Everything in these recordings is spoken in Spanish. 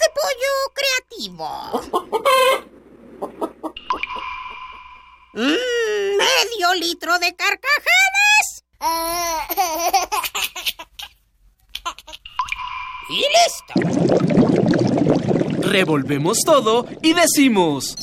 de pollo creativo. Mm, medio litro de carcajadas. y listo. Revolvemos todo y decimos...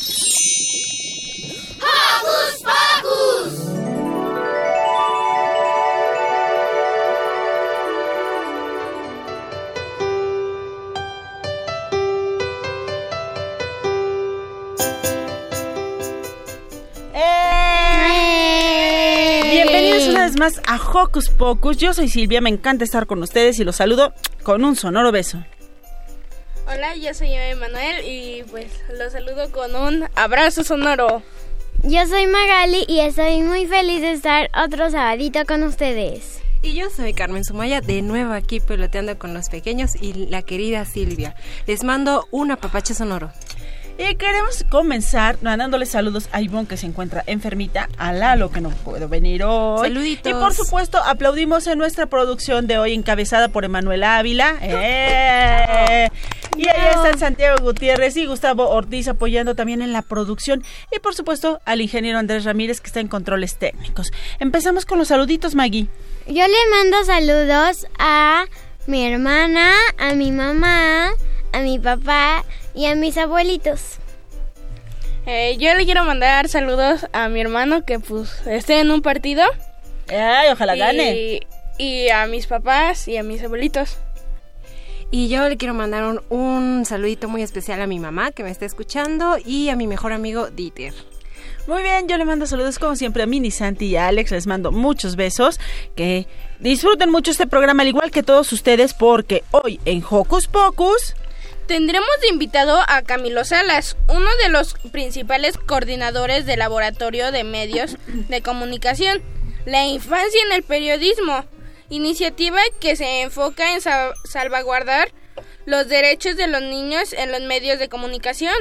más a Hocus Pocus. Yo soy Silvia, me encanta estar con ustedes y los saludo con un sonoro beso. Hola, yo soy Emanuel y pues los saludo con un abrazo sonoro. Yo soy Magali y estoy muy feliz de estar otro sabadito con ustedes. Y yo soy Carmen Sumaya, de nuevo aquí peloteando con los pequeños y la querida Silvia. Les mando un apapache sonoro. Y queremos comenzar mandándole saludos a Ivonne que se encuentra enfermita, a Lalo que no puede venir hoy. Saluditos. Y por supuesto aplaudimos en nuestra producción de hoy encabezada por Emanuel Ávila. ¡Eh! Y ahí están Santiago Gutiérrez y Gustavo Ortiz apoyando también en la producción. Y por supuesto al ingeniero Andrés Ramírez que está en controles técnicos. Empezamos con los saluditos, Maggie. Yo le mando saludos a mi hermana, a mi mamá, a mi papá y a mis abuelitos. Eh, yo le quiero mandar saludos a mi hermano que pues esté en un partido. Ay, ojalá gane. Y a mis papás y a mis abuelitos. Y yo le quiero mandar un, un, saludito muy especial a mi mamá que me está escuchando y a mi mejor amigo Dieter. Muy bien, yo le mando saludos como siempre a Mini Santi y a Alex. Les mando muchos besos. Que disfruten mucho este programa, al igual que todos ustedes, porque hoy en Hocus Pocus Tendremos de invitado a Camilo Salas, uno de los principales coordinadores del Laboratorio de Medios de Comunicación, la infancia en el periodismo, iniciativa que se enfoca en salvaguardar los derechos de los niños en los medios de comunicación.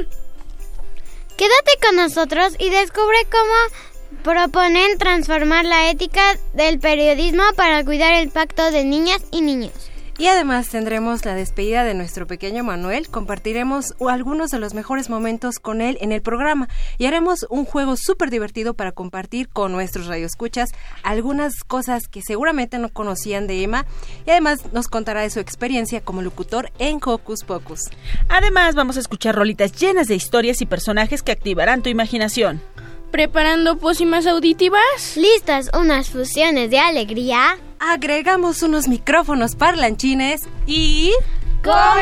Quédate con nosotros y descubre cómo proponen transformar la ética del periodismo para cuidar el pacto de niñas y niños. Y además tendremos la despedida de nuestro pequeño Manuel, compartiremos algunos de los mejores momentos con él en el programa y haremos un juego súper divertido para compartir con nuestros radioescuchas algunas cosas que seguramente no conocían de Emma y además nos contará de su experiencia como locutor en Hocus Pocus. Además vamos a escuchar rolitas llenas de historias y personajes que activarán tu imaginación. ¿Preparando pócimas auditivas? ¿Listas unas fusiones de alegría? agregamos unos micrófonos parlanchines y... ¡Comenzamos!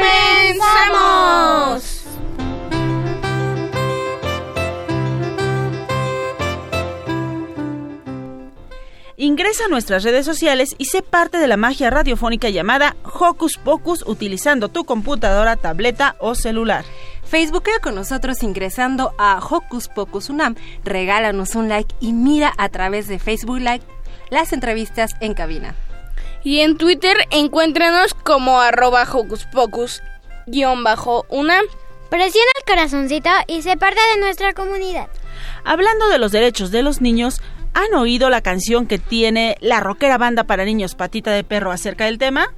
Ingresa a nuestras redes sociales y sé parte de la magia radiofónica llamada Hocus Pocus utilizando tu computadora, tableta o celular. Facebookea con nosotros ingresando a Hocus Pocus Unam, regálanos un like y mira a través de Facebook Live las entrevistas en cabina. Y en Twitter encuéntranos como arroba hocus pocus guion bajo una. Presiona el corazoncito y se parte de nuestra comunidad. Hablando de los derechos de los niños, ¿han oído la canción que tiene la rockera banda para niños Patita de Perro acerca del tema?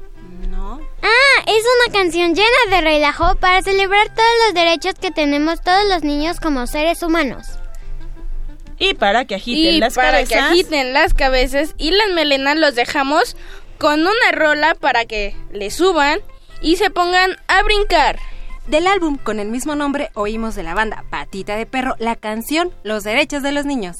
Ah, es una canción llena de relajo para celebrar todos los derechos que tenemos todos los niños como seres humanos. Y para que agiten y las para cabezas. que agiten las cabezas y las melenas los dejamos con una rola para que le suban y se pongan a brincar. Del álbum con el mismo nombre oímos de la banda Patita de Perro la canción Los Derechos de los Niños.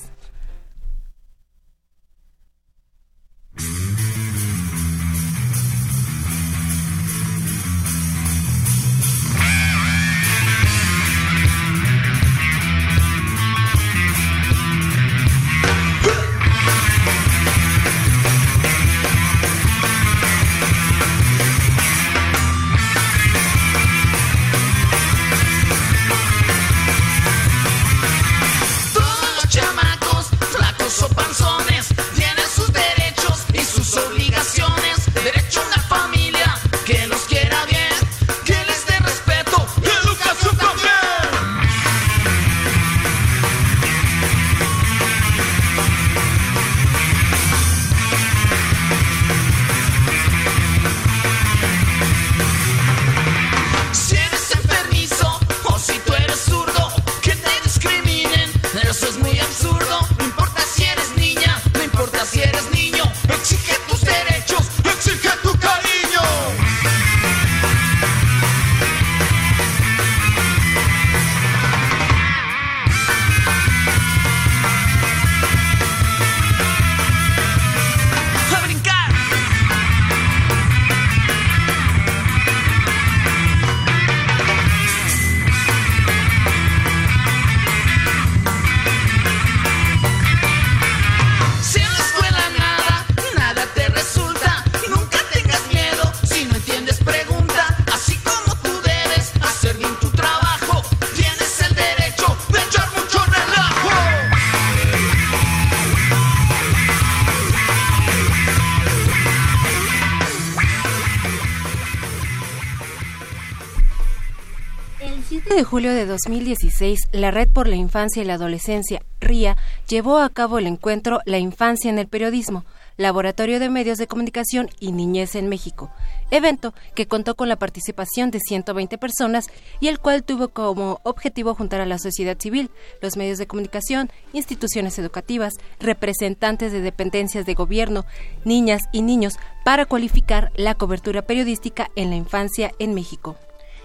De julio de 2016, la Red por la Infancia y la Adolescencia, RIA, llevó a cabo el encuentro La Infancia en el Periodismo, Laboratorio de Medios de Comunicación y Niñez en México, evento que contó con la participación de 120 personas y el cual tuvo como objetivo juntar a la sociedad civil, los medios de comunicación, instituciones educativas, representantes de dependencias de gobierno, niñas y niños para cualificar la cobertura periodística en la infancia en México.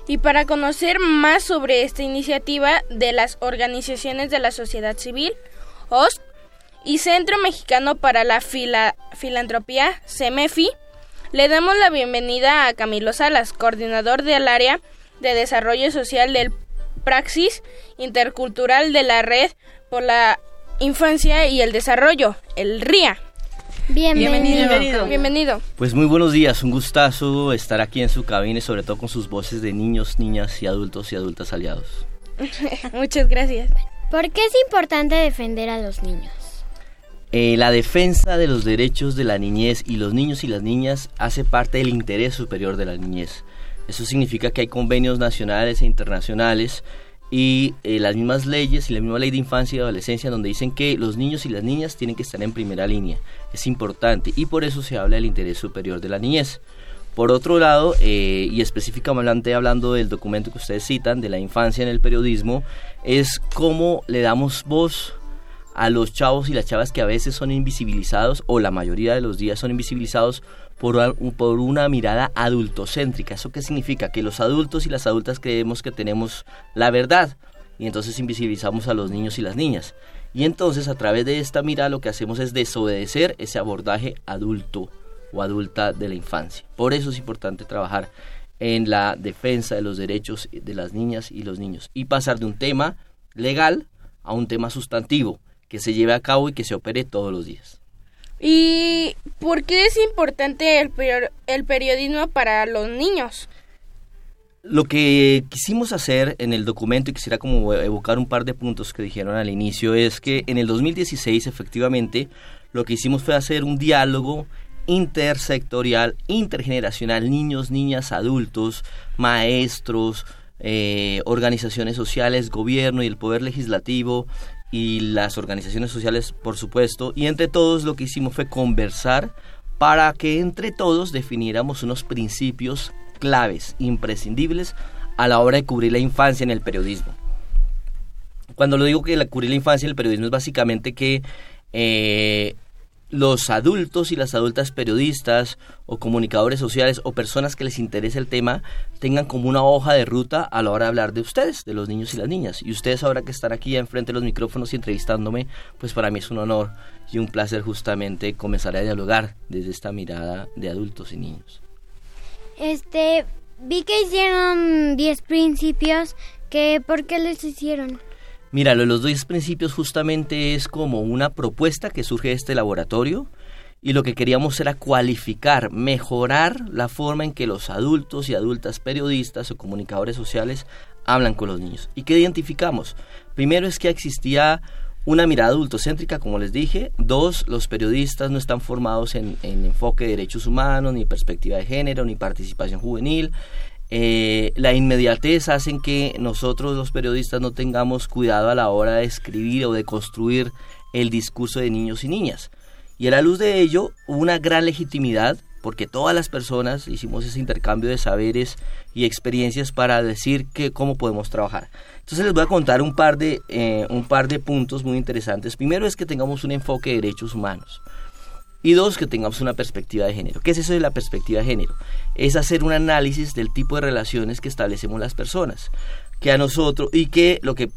Y para conocer más sobre esta iniciativa de las organizaciones de la sociedad civil, OSC y Centro Mexicano para la Filantropía, CEMEFI, le damos la bienvenida a Camilo Salas, coordinador del área de desarrollo social del Praxis Intercultural de la Red por la Infancia y el Desarrollo, el RIA. Bienvenido. Bienvenido. Pues muy buenos días, un gustazo estar aquí en su cabina y sobre todo con sus voces de niños, niñas y adultos y adultas aliados. Muchas gracias. ¿Por qué es importante defender a los niños? Eh, la defensa de los derechos de la niñez y los niños y las niñas hace parte del interés superior de la niñez. Eso significa que hay convenios nacionales e internacionales y eh, las mismas leyes y la misma ley de infancia y adolescencia donde dicen que los niños y las niñas tienen que estar en primera línea. Es importante y por eso se habla del interés superior de la niñez. Por otro lado, eh, y específicamente hablando del documento que ustedes citan, de la infancia en el periodismo, es cómo le damos voz a los chavos y las chavas que a veces son invisibilizados o la mayoría de los días son invisibilizados por, una mirada adultocéntrica. ¿Eso qué significa? Que los adultos y las adultas creemos que tenemos la verdad y entonces invisibilizamos a los niños y las niñas. Y entonces a través de esta mirada lo que hacemos es desobedecer ese abordaje adulto o adulta de la infancia. Por eso es importante trabajar en la defensa de los derechos de las niñas y los niños y pasar de un tema legal a un tema sustantivo que se lleve a cabo y que se opere todos los días. ¿Y por qué es importante el, el periodismo para los niños? Lo que quisimos hacer en el documento, y quisiera como evocar un par de puntos que dijeron al inicio, es que en el 2016 efectivamente lo que hicimos fue hacer un diálogo intersectorial, intergeneracional, niños, niñas, adultos, maestros, eh, organizaciones sociales, gobierno y el poder legislativo, y las organizaciones sociales, por supuesto, y entre todos lo que hicimos fue conversar para que entre todos definiéramos unos principios claves, imprescindibles a la hora de cubrir la infancia en el periodismo. Cuando lo digo que la, cubrir la infancia en el periodismo es básicamente que eh, los adultos y las adultas periodistas o comunicadores sociales o personas que les interese el tema tengan como una hoja de ruta a la hora de hablar de ustedes, de los niños y las niñas. Y ustedes ahora que están aquí enfrente de los micrófonos y entrevistándome, pues para mí es un honor y un placer justamente comenzar a dialogar desde esta mirada de adultos y niños. Este, vi que hicieron 10 principios, que ¿por qué les hicieron? Mira, los dos principios justamente es como una propuesta que surge de este laboratorio y lo que queríamos era cualificar, mejorar la forma en que los adultos y adultas periodistas o comunicadores sociales hablan con los niños. ¿Y qué identificamos? Primero es que existía una mirada adultocéntrica, como les dije. Dos, los periodistas no están formados en, en enfoque de derechos humanos, ni perspectiva de género, ni participación juvenil. Eh, la inmediatez hace que nosotros los periodistas no tengamos cuidado a la hora de escribir o de construir el discurso de niños y niñas. Y a la luz de ello, una gran legitimidad, porque todas las personas hicimos ese intercambio de saberes y experiencias para decir que cómo podemos trabajar. Entonces les voy a contar un par de, eh, un par de puntos muy interesantes. Primero es que tengamos un enfoque de derechos humanos. Y dos, que tengamos una perspectiva de género. ¿Qué es eso de la perspectiva de género? Es hacer un análisis del tipo de relaciones que establecemos las personas. Que a nosotros, y que lo que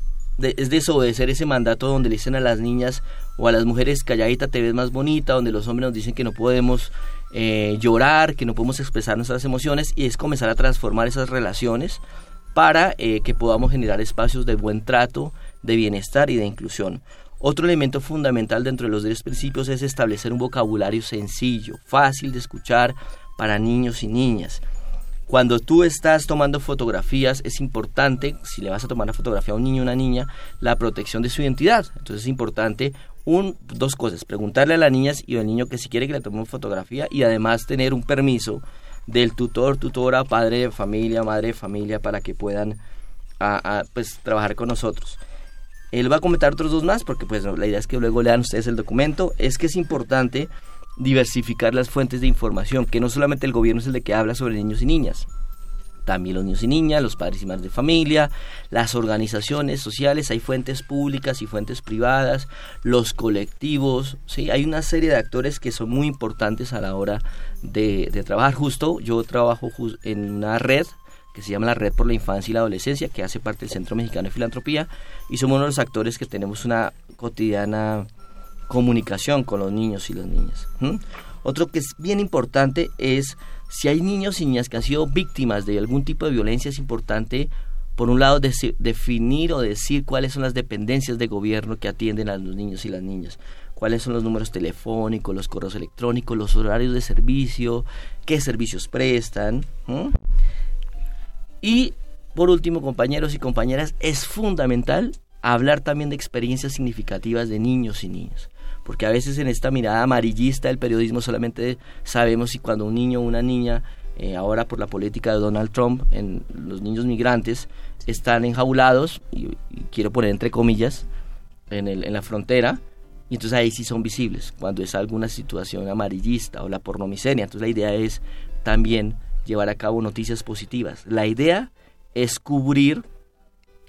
es desobedecer ese mandato donde le dicen a las niñas o a las mujeres calladita te ves más bonita, donde los hombres nos dicen que no podemos eh, llorar, que no podemos expresar nuestras emociones, y es comenzar a transformar esas relaciones para eh, que podamos generar espacios de buen trato, de bienestar y de inclusión. Otro elemento fundamental dentro de los 10 principios es establecer un vocabulario sencillo, fácil de escuchar para niños y niñas. Cuando tú estás tomando fotografías es importante, si le vas a tomar una fotografía a un niño o una niña, la protección de su identidad. Entonces es importante un, dos cosas, preguntarle a las niñas y al niño que si quiere que le tomemos fotografía y además tener un permiso del tutor, tutora, padre de familia, madre de familia para que puedan a, pues, trabajar con nosotros. Él va a comentar otros dos más, porque pues la idea es que luego lean ustedes el documento. Es que es importante diversificar las fuentes de información, que no solamente el gobierno es el de que habla sobre niños y niñas, también los niños y niñas, los padres y madres de familia, las organizaciones sociales, hay fuentes públicas y fuentes privadas, los colectivos, ¿sí? hay una serie de actores que son muy importantes a la hora de, trabajar. Justo yo trabajo en una red que se llama la Red por la Infancia y la Adolescencia, que hace parte del Centro Mexicano de Filantropía, y somos uno de los actores que tenemos una cotidiana comunicación con los niños y las niñas. Otro que es bien importante es si hay niños y niñas que han sido víctimas de algún tipo de violencia, es importante, por un lado, definir o decir cuáles son las dependencias de gobierno que atienden a los niños y las niñas, cuáles son los números telefónicos, los correos electrónicos, los horarios de servicio, qué servicios prestan. Y, por último, compañeros y compañeras, es fundamental hablar también de experiencias significativas de niños y niñas porque a veces en esta mirada amarillista del periodismo solamente sabemos si cuando un niño o una niña, eh, ahora por la política de Donald Trump, en los niños migrantes, están enjaulados, y, quiero poner entre comillas, en, el, la frontera, y entonces ahí sí son visibles, cuando es alguna situación amarillista o la pornomiseria. Entonces la idea es también llevar a cabo noticias positivas. La idea es cubrir,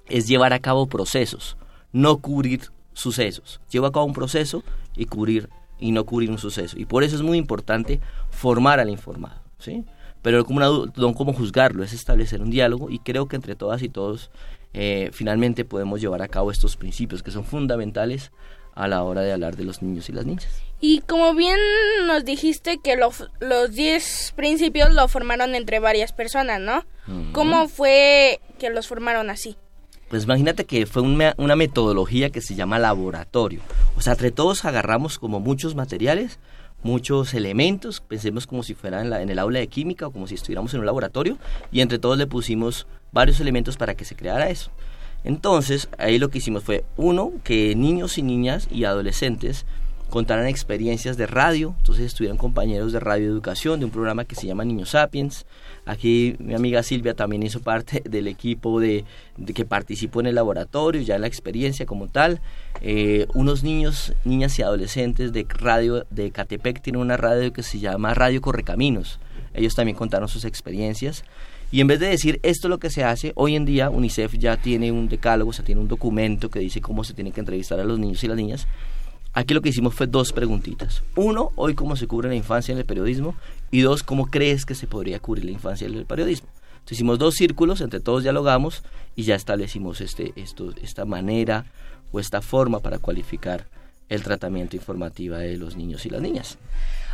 es llevar a cabo procesos, no cubrir sucesos. Llevo a cabo un proceso y cubrir y no cubrir un suceso. Y por eso es muy importante formar al informado, ¿sí? Pero como no como juzgarlo, es establecer un diálogo y creo que entre todas y todos eh, finalmente podemos llevar a cabo estos principios que son fundamentales a la hora de hablar de los niños y las niñas. Y como bien nos dijiste que los 10 principios lo formaron entre varias personas, ¿no? ¿Cómo fue que los formaron así? Pues imagínate que fue una, metodología que se llama laboratorio. O sea, entre todos agarramos como muchos materiales, muchos elementos, pensemos como si fuera en, la, en, el aula de química o como si estuviéramos en un laboratorio, y entre todos le pusimos varios elementos para que se creara eso. Entonces, ahí lo que hicimos fue, uno, que niños y niñas y adolescentes contaran experiencias de radio, entonces estuvieron compañeros de radio educación de un programa que se llama Niños Sapiens, Aquí mi amiga Silvia también hizo parte del equipo de, que participó en el laboratorio, ya en la experiencia como tal. Eh, unos niños, niñas y adolescentes de radio de Catepec tienen una radio que se llama Radio Correcaminos. Ellos también contaron sus experiencias. Y en vez de decir esto es lo que se hace, hoy en día UNICEF ya tiene un decálogo, o sea, tiene un documento que dice cómo se tiene que entrevistar a los niños y las niñas. Aquí lo que hicimos fue dos preguntitas. Uno, hoy cómo se cubre la infancia en el periodismo. Y dos, cómo crees que se podría cubrir la infancia en el periodismo. Entonces hicimos dos círculos, entre todos dialogamos y ya establecimos este, esta manera o esta forma para cualificar el tratamiento informativo de los niños y las niñas.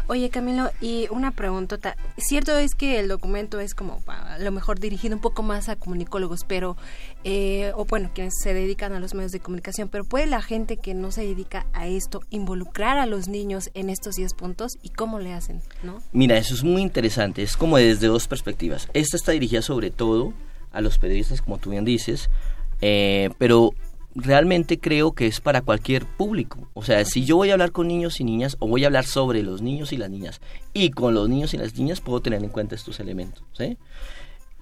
Oye, Camilo, y una pregunta. Cierto es que el documento es como a lo mejor dirigido un poco más a comunicólogos, pero, eh, o bueno, quienes se dedican a los medios de comunicación, pero ¿puede la gente que no se dedica a esto involucrar a los niños en estos 10 puntos y cómo le hacen? ¿no? Mira, eso es muy interesante. Es como desde dos perspectivas. Esta está dirigida sobre todo a los periodistas, como tú bien dices, eh, pero realmente creo que es para cualquier público. O sea, si yo voy a hablar con niños y niñas o voy a hablar sobre los niños y las niñas y con los niños y las niñas puedo tener en cuenta estos elementos.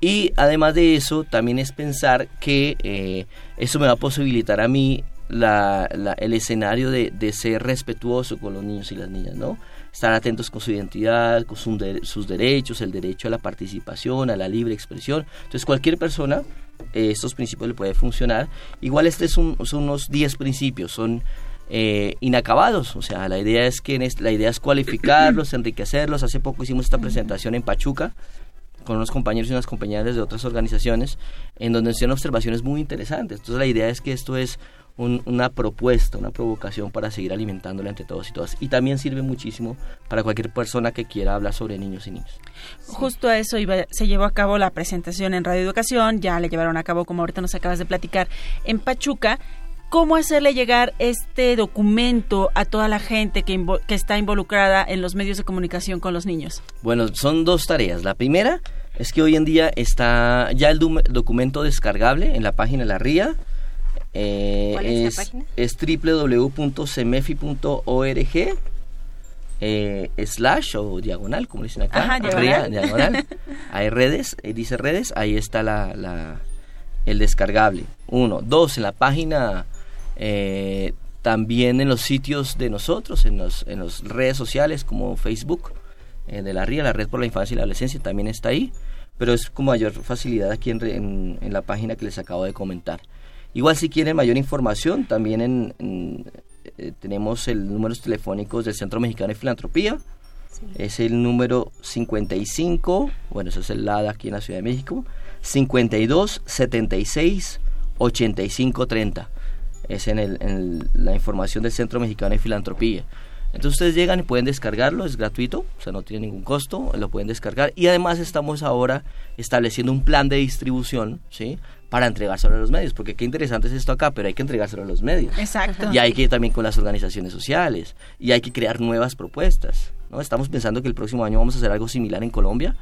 Y además de eso, también es pensar que eh, eso me va a posibilitar a mí la, el escenario de, de, ser respetuoso con los niños y las niñas, ¿no? Estar atentos con su identidad, con sus derechos, el derecho a la participación, a la libre expresión. Entonces, cualquier persona eh, estos principios le puede funcionar. Igual este son, unos 10 principios, son eh, inacabados, o sea, la idea es que la idea es cualificarlos, enriquecerlos. Hace poco hicimos esta presentación en Pachuca con unos compañeros y unas compañeras de otras organizaciones en donde hicieron observaciones muy interesantes. Entonces la idea es que esto es una propuesta, una provocación para seguir alimentándola entre todos y todas. Y también sirve muchísimo para cualquier persona que quiera hablar sobre niños y niños. Justo a eso iba, se llevó a cabo la presentación en Radio Educación, ya le llevaron a cabo, como ahorita nos acabas de platicar, en Pachuca. ¿Cómo hacerle llegar este documento a toda la gente que, que está involucrada en los medios de comunicación con los niños? Bueno, son dos tareas. La primera es que hoy en día está ya el documento descargable en la página de la RIA eh, ¿Cuál es, es, la página? Es www.semefi.org eh, slash o diagonal, como dicen acá. Ajá, diagonal. diagonal. Hay redes, eh, dice redes, ahí está la, la el descargable. Uno. Dos, en la página, eh, también en los sitios de nosotros, en las en los redes sociales como Facebook eh, de la RIA, la Red por la Infancia y la Adolescencia, también está ahí. Pero es con mayor facilidad aquí en, en, la página que les acabo de comentar. Igual si quieren mayor información, también en, eh, tenemos el números telefónicos del Centro Mexicano de Filantropía. Es el número 55, bueno, eso es el LADA aquí en la Ciudad de México, 52 76 85 30. Es en, el, en la información del Centro Mexicano de Filantropía. Entonces ustedes llegan y pueden descargarlo, es gratuito, o sea, no tiene ningún costo, lo pueden descargar. Y además estamos ahora estableciendo un plan de distribución, ¿sí? Para entregárselo a los medios, porque qué interesante es esto acá, pero hay que entregárselo a los medios. Exacto. Y hay que ir también con las organizaciones sociales, y hay que crear nuevas propuestas, ¿no? Estamos pensando que el próximo año vamos a hacer algo similar en Colombia,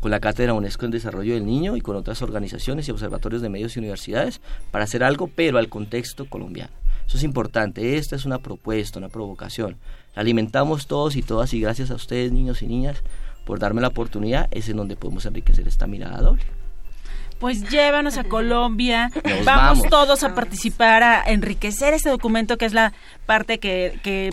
con la Cátedra UNESCO en Desarrollo del Niño y con otras organizaciones y observatorios de medios y universidades para hacer algo, pero al contexto colombiano. Eso es importante. Esta es una propuesta, una provocación. La alimentamos todos y todas y gracias a ustedes, niños y niñas, por darme la oportunidad. Es en donde podemos enriquecer esta mirada doble. Pues llévanos a Colombia. Vamos, todos a participar, a enriquecer este documento que es la parte que, que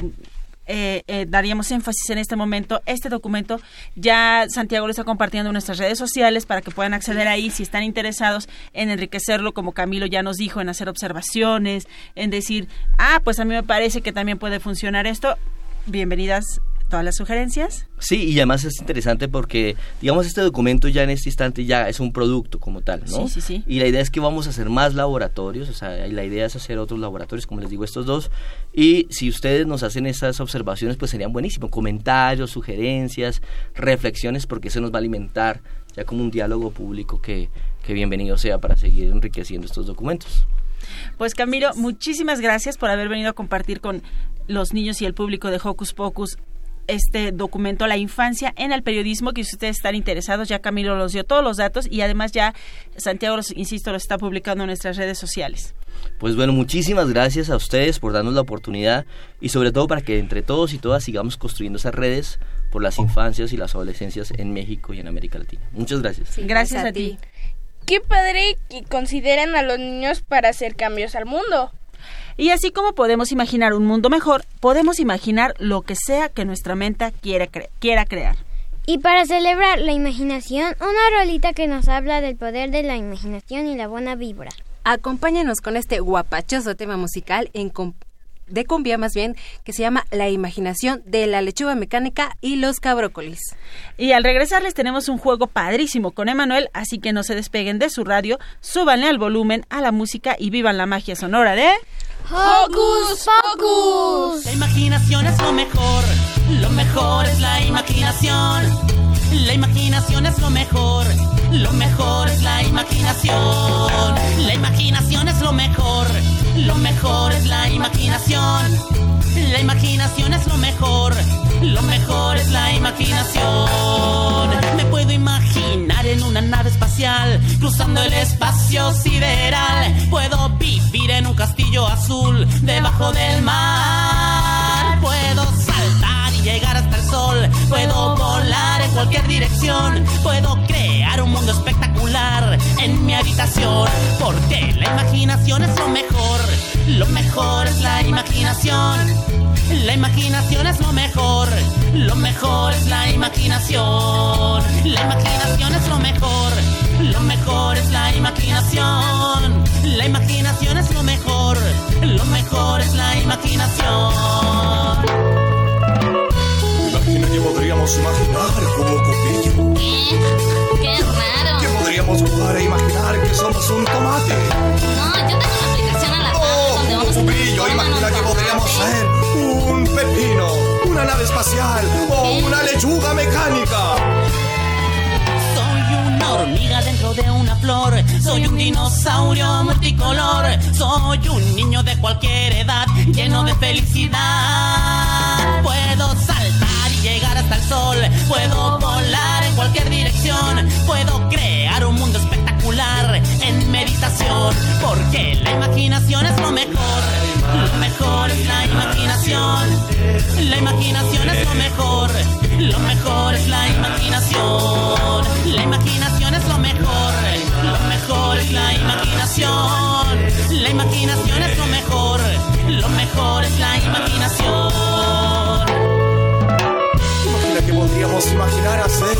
eh, eh, daríamos énfasis en este momento. Este documento ya Santiago lo está compartiendo en nuestras redes sociales para que puedan acceder ahí si están interesados en enriquecerlo, como Camilo ya nos dijo, en hacer observaciones, en decir, ah, pues a mí me parece que también puede funcionar esto. Bienvenidas todas las sugerencias. Sí, y además es interesante porque, digamos, este documento ya en este instante ya es un producto como tal, ¿no? Sí, sí, sí. Y la idea es que vamos a hacer más laboratorios, o sea, la idea es hacer otros laboratorios, como les digo, estos dos. Y si ustedes nos hacen esas observaciones, pues serían buenísimos. Comentarios, sugerencias, reflexiones, porque eso nos va a alimentar ya como un diálogo público que, que bienvenido sea para seguir enriqueciendo estos documentos. Pues Camilo, muchísimas gracias por haber venido a compartir con los niños y el público de Hocus Pocus este documento La infancia en el periodismo, que si ustedes están interesados, ya Camilo los dio todos los datos y además ya Santiago, los, insisto, lo está publicando en nuestras redes sociales. Pues bueno, muchísimas gracias a ustedes por darnos la oportunidad y sobre todo para que entre todos y todas sigamos construyendo esas redes por las infancias y las adolescencias en México y en América Latina. Muchas gracias. gracias, a, ti. Qué padre que consideren a los niños para hacer cambios al mundo. Y así como podemos imaginar un mundo mejor, podemos imaginar lo que sea que nuestra mente quiera, quiera crear. Y para celebrar la imaginación, una rolita que nos habla del poder de la imaginación y la buena vibra. Acompáñanos con este guapachoso tema musical en de cumbia más bien, que se llama La imaginación de la lechuga mecánica y los cabrócolis. Y al regresar les tenemos un juego padrísimo con Emanuel, así que no se despeguen de su radio, súbanle al volumen a la música y vivan la magia sonora de... ¡Hocus Pocus! La imaginación es lo mejor, lo mejor es la imaginación. La imaginación es lo mejor, lo mejor es la imaginación. La imaginación es lo mejor, lo mejor es la imaginación. La imaginación es lo mejor, lo mejor es la imaginación. Me puedo imaginar en una nave espacial, cruzando el espacio sideral. Puedo vivir en un castillo azul, debajo del mar. Puedo saltar y llegar hasta el sol. Puedo volar cualquier dirección. Puedo crear un mundo espectacular en mi habitación. Porque la imaginación es lo mejor. Lo mejor es la imaginación. La imaginación es lo mejor. Lo mejor es la imaginación. La imaginación es lo mejor. Lo mejor es la imaginación. La imaginación es lo mejor. Lo mejor es la imaginación. Que podríamos imaginar como Cupillo. ¿Qué? Qué raro. Que podríamos jugar a imaginar que somos un tomate. No, yo tengo una aplicación a la Oh, donde vamos a Cupillo, imagina que podríamos ser un pepino, una nave espacial o una lechuga mecánica. Soy una hormiga dentro de una flor. Soy un dinosaurio multicolor. Soy un niño de cualquier edad, lleno de felicidad. Puedo saltar llegar hasta el sol. Puedo volar en cualquier dirección. Puedo crear un mundo espectacular en meditación. Porque la imaginación es lo mejor. Lo mejor es la imaginación. La imaginación es lo mejor. Lo mejor es la imaginación. La imaginación es lo mejor. imaginar hacer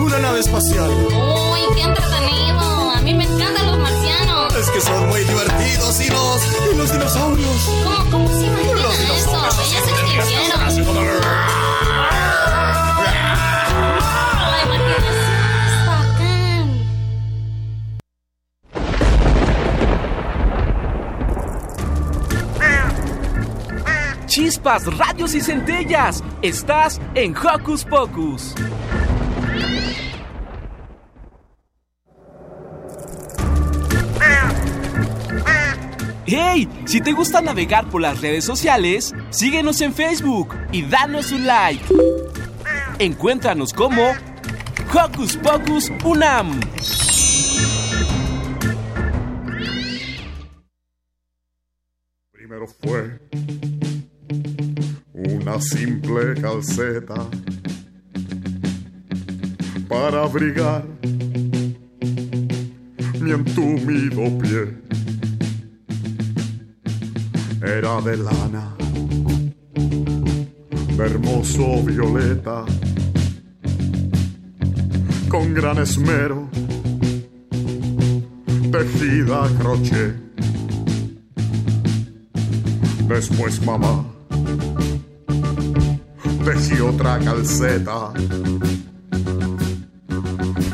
una nave espacial. Uy, qué entretenido. A mí me encantan los marcianos. Es que son muy divertidos y los, y los dinosaurios. ¿Cómo, cómo se imagina los eso? Ya se. Chispas, radios y centellas. Estás en Hocus Pocus. ¡Hey! Si te gusta navegar por las redes sociales, síguenos en Facebook y danos un like. Encuéntranos como Hocus Pocus Unam. Primero fue simple calceta para abrigar mi entumido pie. Era de lana, hermoso violeta, con gran esmero, tejida crochet. Después mamá otra calceta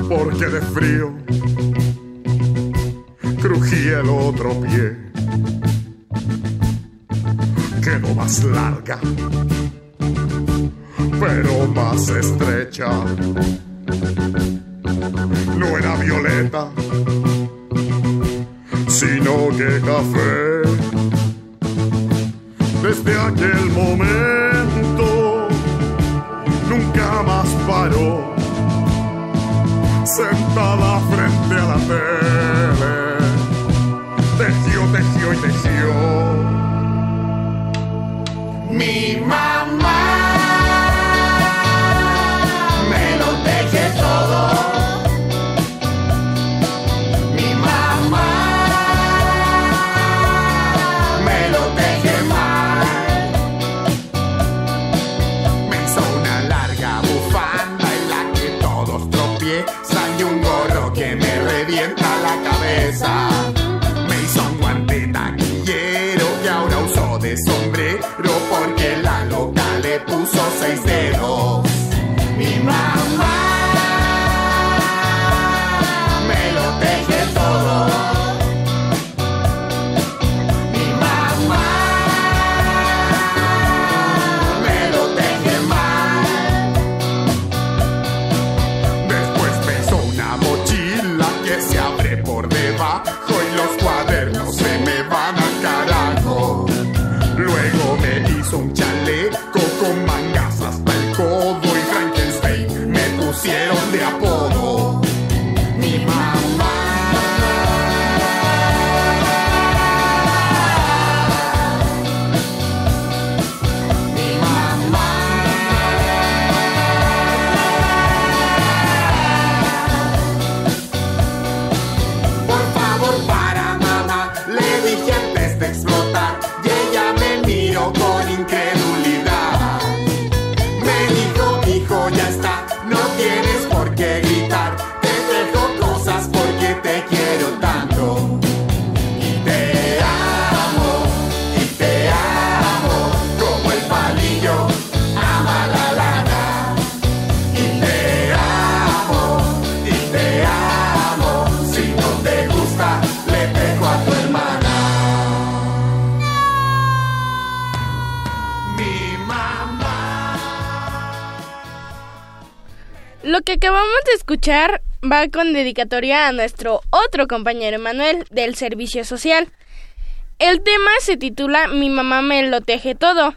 porque de frío crujía el otro pie. Quedó más larga, pero más estrecha. No era violeta, sino que café. Desde aquel momento sentada frente a la tele, tejió, tejió y tejió. Mi mamá seis dedos. Mi mamá me lo teje todo. Mi mamá me lo teje mal. Después pensó una mochila que se abre por que acabamos de escuchar va con dedicatoria a nuestro otro compañero Emanuel del Servicio Social. El tema se titula Mi mamá me lo teje todo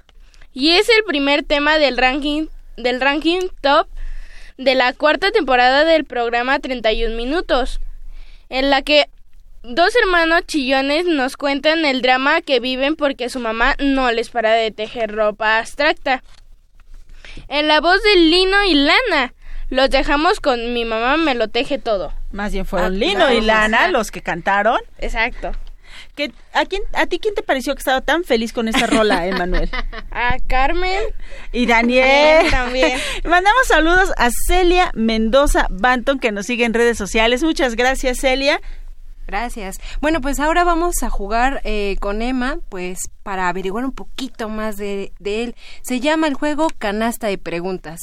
y es el primer tema del ranking del ranking top de la cuarta temporada del programa 31 minutos, en la que dos hermanos chillones nos cuentan el drama que viven porque su mamá no les para de tejer ropa abstracta. En la voz de Lino y Lana, los dejamos con mi mamá me lo teje todo. Más bien fueron Ah, Lino claro, y Lana los que cantaron. Exacto. ¿Qué, a, quién, ¿A ti quién te pareció que estaba tan feliz con esta rola, Emanuel? A Carmen. Y Daniel. También. Mandamos saludos a Celia Mendoza Banton, que nos sigue en redes sociales. Muchas gracias, Celia. Gracias. Bueno, pues ahora vamos a jugar eh, con Emma, pues para averiguar un poquito más de, de él. Se llama el juego Canasta de Preguntas.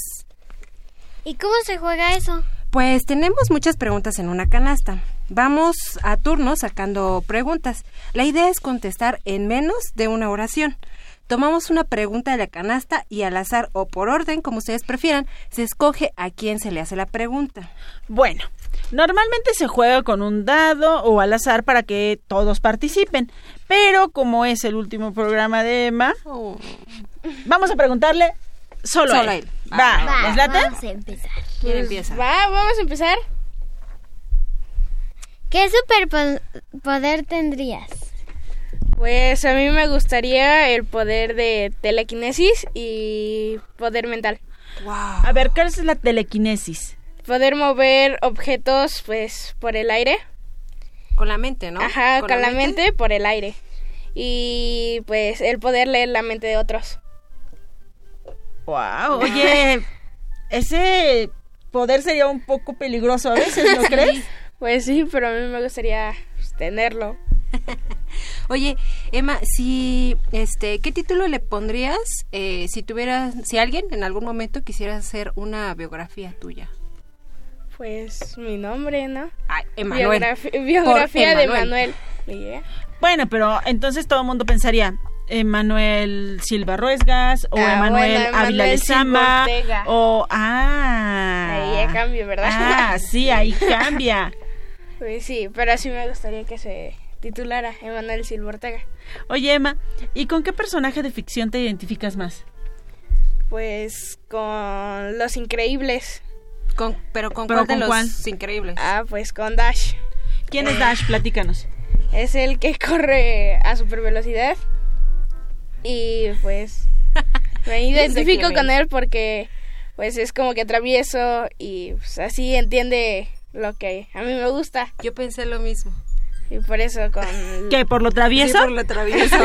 ¿Y cómo se juega eso? Pues tenemos muchas preguntas en una canasta. Vamos a turno sacando preguntas. La idea es contestar en menos de una oración. Tomamos una pregunta de la canasta y al azar o por orden, como ustedes prefieran, se escoge a quién se le hace la pregunta. Bueno, normalmente se juega con un dado o al azar para que todos participen, pero como es el último programa de Emma, vamos a preguntarle solo, Solo él. él. Va, Va, ¿les late? vamos a empezar. ¿Quién Pues, empieza? Va, vamos a empezar. ¿Qué superpoder tendrías? Pues a mí me gustaría el poder de telequinesis y poder mental. A ver, ¿qué es la telequinesis? Poder mover objetos pues por el aire. Con la mente, ¿no? Ajá, con, la mente? por el aire. Y pues el poder leer la mente de otros. Wow, oye, ese poder sería un poco peligroso a veces, ¿no crees? Pues sí, pero a mí me gustaría pues, tenerlo. Oye, Emma, si, este, ¿qué título le pondrías eh, si tuvieras, si alguien en algún momento quisiera hacer una biografía tuya? Pues mi nombre, ¿no? Ay, Emanuel. Biografi- biografía de Emanuel. Manuel. Yeah. Bueno, pero entonces todo el mundo pensaría Emanuel Silva Ruesgas o Ah, Emanuel bueno, Ávila Silva Ortega. o ah Ahí ya cambio, ¿verdad? Ah, sí, ahí cambia. Pues sí, pero sí me gustaría que se titulara Emanuel Silva Ortega. Oye, Emma, ¿y con qué personaje de ficción te identificas más? Pues con Los Increíbles. Con, pero con ¿Pero cuál de con los cuál? increíbles. Ah, pues con Dash. ¿Quién es Dash? Platícanos. Es el que corre a super velocidad. Y pues me identifico con él porque pues es como que travieso y pues, así entiende lo que a mí me gusta. Yo pensé lo mismo. Y por eso con... ¿Qué, por lo travieso? Sí, por lo travieso.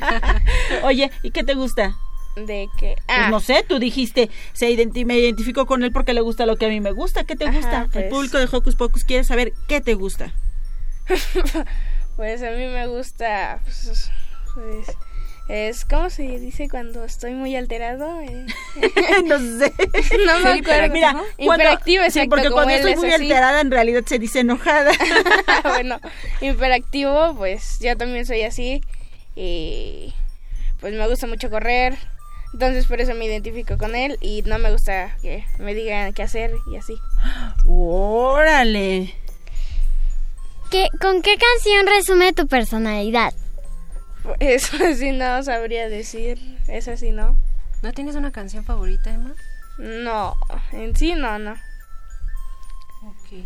Oye, ¿y qué te gusta? De que... Pues Ah, no sé, tú dijiste, se identi- me identifico con él porque le gusta lo que a mí me gusta. ¿Qué te Ajá, gusta? El pues. público de Hocus Pocus quiere saber qué te gusta. pues a mí me gusta... Pues, pues, es ¿Cómo se dice cuando estoy muy alterado? Eh, no sé. no me acuerdo. Mira, cuando- Hiperactivo, sí, exacto, porque como cuando estoy es muy así. alterada en realidad se dice enojada. bueno, hiperactivo, pues yo también soy así. Y pues me gusta mucho correr. Entonces por eso me identifico con él y no me gusta que me digan qué hacer y así. Órale. ¿Qué, ¿Con qué canción resume tu personalidad? Eso sí no sabría decir. Eso sí no. ¿No tienes una canción favorita, Emma? No, en sí no, no. Ok.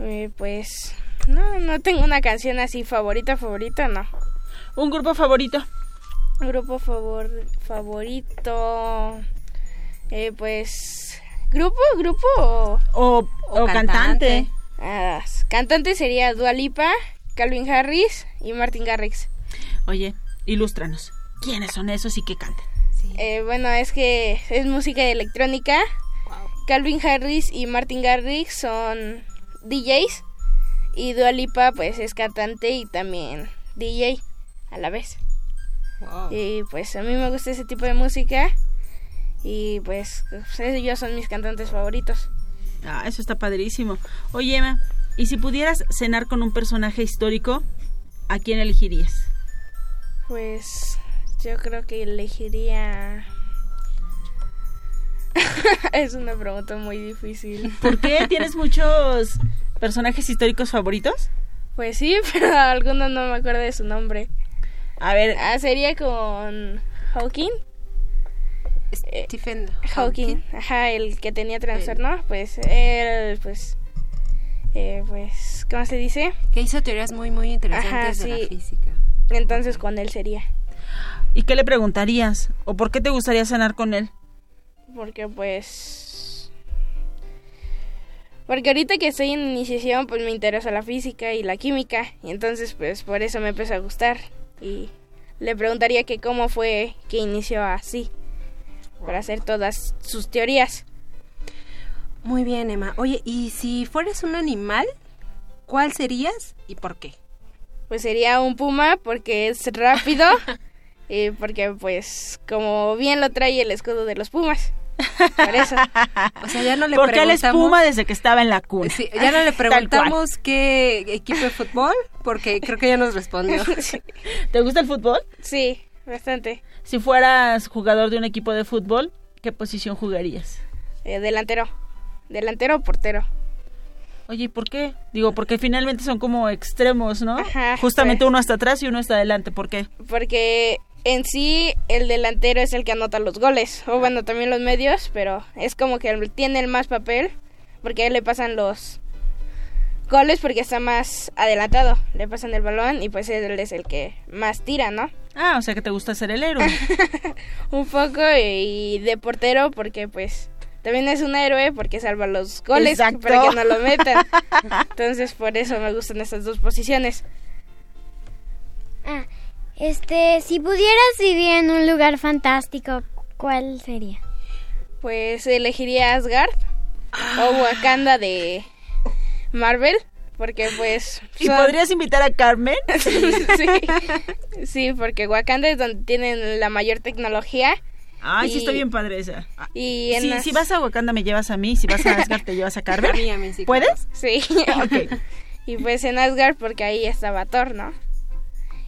Eh, pues no, no tengo una canción así favorita, favorita, no. ¿Un grupo favorito? Grupo favor, favorito. Eh, pues. ¿Grupo? ¿Grupo o.? O, o cantante. Ah, cantante sería Dua Lipa, Calvin Harris y Martin Garrix. Oye, ilústranos. ¿Quiénes son esos y qué cantan? Eh, bueno, es que es música electrónica. Calvin Harris y Martin Garrix son DJs. Y Dua Lipa, pues es cantante y también DJ a la vez. Y pues a mí me gusta ese tipo de música. Y pues ellos son mis cantantes favoritos. Ah, eso está padrísimo. Oye, Emma, ¿y si pudieras cenar con un personaje histórico, a quién elegirías? Pues yo creo que elegiría... es una pregunta muy difícil. ¿Por qué? ¿Tienes muchos personajes históricos favoritos? Pues sí, pero alguno no me acuerdo de su nombre. A ver, Ah, sería con Hawking. Stephen Hawking, ajá, el que tenía trastorno, pues él, pues, eh, pues, ¿cómo se dice? Que hizo teorías muy, muy interesantes Ajá, de la física. Entonces con él sería, ¿y qué le preguntarías? ¿O por qué te gustaría cenar con él? porque pues, Porque ahorita que estoy en iniciación, pues me interesa la física y la química. Y entonces, pues por eso me empezó a gustar. Y le preguntaría que cómo fue que inició así. Para hacer todas sus teorías. Muy bien, Emma. Oye, ¿y si fueras un animal, cuál serías y por qué? Pues sería un puma porque es rápido. y porque, pues, como bien lo trae el escudo de los pumas. Por eso. O sea, ya no le Porque él es. Puma desde que estaba en la cuna. Sí, ya no le preguntamos qué equipo de fútbol, porque creo que ya nos respondió. ¿Te gusta el fútbol? Sí, bastante. Si fueras jugador de un equipo de fútbol, ¿qué posición jugarías? Eh, delantero. Delantero o portero. Oye, ¿y por qué? Digo, porque finalmente son como extremos, ¿no? Ajá, Justamente pues. uno está atrás y uno está adelante. ¿Por qué? Porque en sí el delantero es el que anota los goles. O bueno, también los medios, pero es como que tiene el más papel. Porque a él le pasan los goles porque está más adelantado. Le pasan el balón y pues él es el que más tira, ¿no? Ah, o sea que te gusta ser el héroe. Un poco y de portero porque pues también es un héroe porque salva los goles Exacto. para que no lo metan. Entonces por eso me gustan estas dos posiciones. Ah, este, si pudieras vivir en un lugar fantástico, ¿cuál sería? Pues elegiría Asgard o Wakanda de Marvel porque pues ¿Y son- podrías invitar a Carmen? sí, sí, porque Wakanda es donde tienen la mayor tecnología. Ay, sí Y- está bien padre esa. Y en las- si vas a Wakanda me llevas a mí, si vas a Asgard te llevas a Carmen. A mí, a mí sí, ¿Puedes? Sí. Ok. Y pues en Asgard porque ahí estaba Thor, ¿no?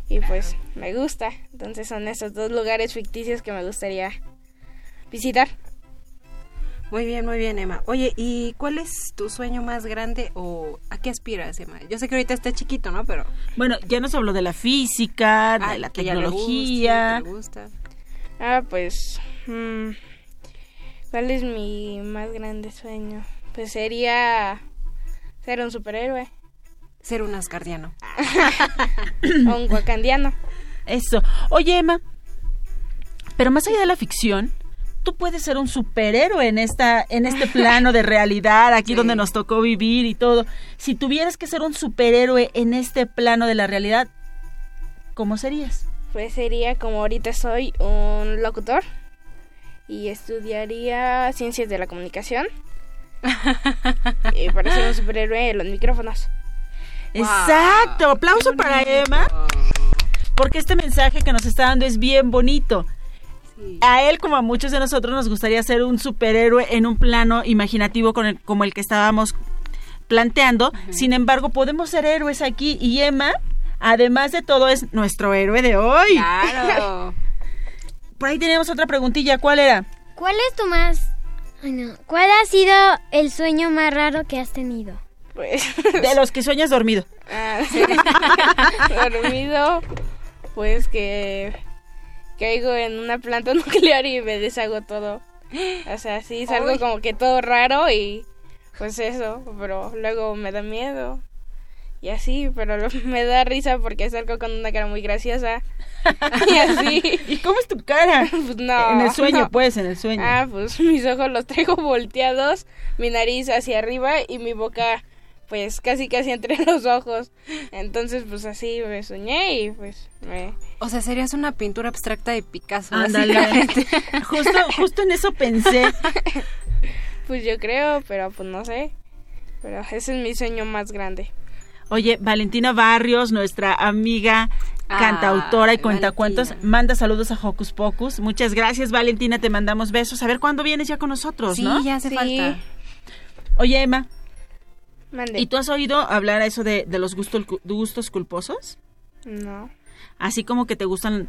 Y pues me gusta. Entonces son esos dos lugares ficticios que me gustaría visitar. Muy bien, muy bien, Emma. Oye, ¿y cuál es tu sueño más grande o a qué aspiras, Emma? Yo sé que ahorita está chiquito, ¿no? Pero Bueno, ya nos habló de la física, de Ay, la que ya le gusta, tecnología. que le gusta. Ah, pues... mm, ¿Cuál es mi más grande sueño? Pues sería ser un superhéroe. Ser un asgardiano. o un wakandiano. Eso. Oye, Emma, pero más allá de la ficción, tú puedes ser un superhéroe en esta en este plano de realidad, aquí Sí. donde nos tocó vivir y todo. Si tuvieras que ser un superhéroe en este plano de la realidad, ¿cómo serías? Pues sería como ahorita soy un locutor y estudiaría ciencias de la comunicación. y para ser un superhéroe en los micrófonos. Exacto. Aplauso para Emma, porque este mensaje que nos está dando es bien bonito. A él, como a muchos de nosotros, nos gustaría ser un superhéroe en un plano imaginativo con el- como el que estábamos planteando. Sin embargo, podemos ser héroes aquí y Emma, además de todo, es nuestro héroe de hoy. Claro. Por ahí tenemos otra preguntilla. ¿Cuál era? ¿Cuál es tu más... Ay, no. ¿Cuál ha sido el sueño más raro que has tenido? Pues De los que sueñas dormido. ah, dormido, pues que caigo en una planta nuclear y me deshago todo. O sea, sí, es algo Ay. como que todo raro y pues eso, pero luego me da miedo. Y así, pero lo- me da risa porque salgo con una cara muy graciosa. y así. ¿Y cómo es tu cara? Pues no. en el sueño, no. pues, en el sueño. Ah, pues mis ojos los traigo volteados, mi nariz hacia arriba y mi boca pues casi casi entre los ojos. Entonces pues así me soñé y pues me... O sea, serías una pintura abstracta de Picasso. Ándale. justo, justo en eso pensé. Pues yo creo, pero pues no sé. Pero ese es mi sueño más grande. Oye, Valentina Barrios, nuestra amiga cantautora y Ay, cuentacuentos, Valentina. manda saludos a Hocus Pocus. Muchas gracias, Valentina, te mandamos besos. A ver cuándo vienes ya con nosotros, Sí, ¿no? ya hace Sí. falta. Oye, Emma, Mande. ¿y tú has oído hablar a eso de, de los gustos, gustos culposos? No. Así como que te gustan,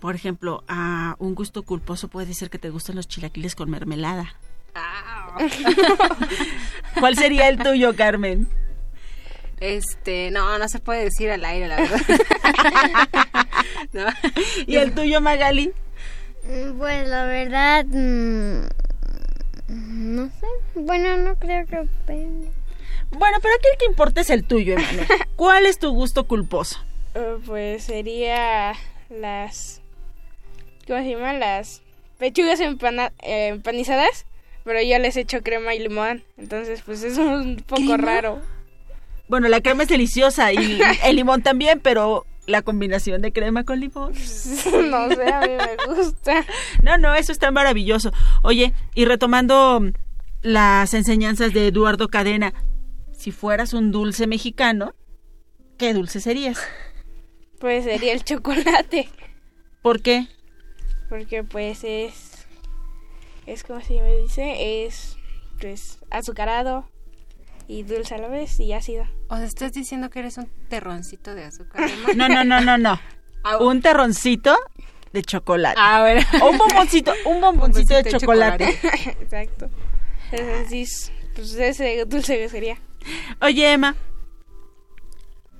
por ejemplo, a un gusto culposo puede ser que te gustan los chilaquiles con mermelada. ¿Cuál sería el tuyo, Carmen? Este, no, no se puede decir al aire, la verdad. No. ¿Y el tuyo, Magali? Mm, Pues la verdad... mm, No sé. Bueno, no creo que... Bueno, pero aquí el que importa es el tuyo, Emanuel. ¿Cuál es tu gusto culposo? Eh, pues sería las... ¿Cómo se llaman? Las pechugas empana- eh, empanizadas. pero yo les echo crema y limón, entonces pues es un poco raro. Bueno, la crema es deliciosa y el limón también, pero la combinación de crema con limón. no sé, a mí me gusta. No, no, eso está maravilloso. Oye, y retomando las enseñanzas de Eduardo Cadena, si fueras un dulce mexicano, ¿qué dulce serías? Pues sería el chocolate. ¿Por qué? Porque pues es es como si me dice, es pues azucarado y dulce a la vez y ácido. O sea, estás diciendo que eres un terroncito de azúcar. No, no, no, no, no. Un terroncito de chocolate. Ah, bueno. O un bomboncito, un bomboncito de chocolate. Exacto. Entonces, pues ese dulce que sería. Oye, Emma,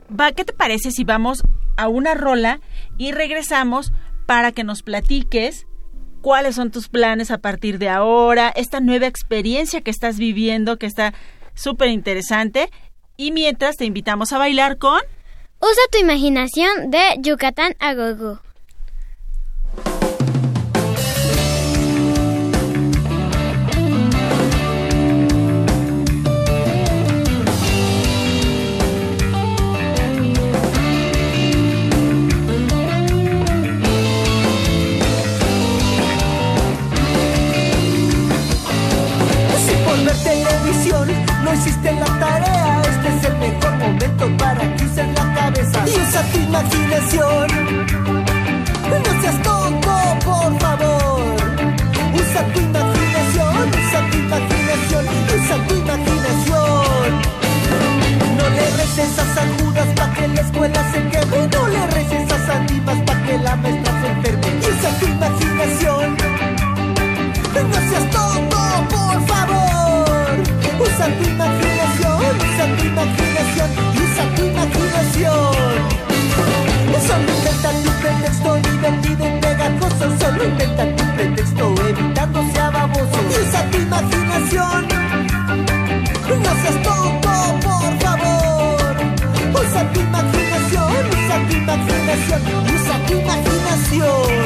va, ¿qué te parece si vamos a una rola y regresamos para que nos platiques cuáles son tus planes a partir de ahora, esta nueva experiencia que estás viviendo, que está súper interesante. Y mientras te invitamos a bailar con... Usa tu imaginación de Yucatán a Gogo. Hiciste la tarea, este es el mejor momento para que la cabeza y usa tu imaginación. No seas tonto, por favor. Usa tu imaginación, usa tu imaginación, usa tu imaginación. No le reces a San Judas pa' que la escuela se queme, no le reces a San Dimas pa' que la maestra se enferme. Usa tu imaginación. No seas tonto, por favor. Usa tu imaginación, inventa tu pretexto divertido y pegajoso. Solo inventa tu pretexto evitando sea baboso. Usa tu imaginación. No seas tonto, por favor. Usa tu imaginación, usa tu imaginación, usa tu imaginación.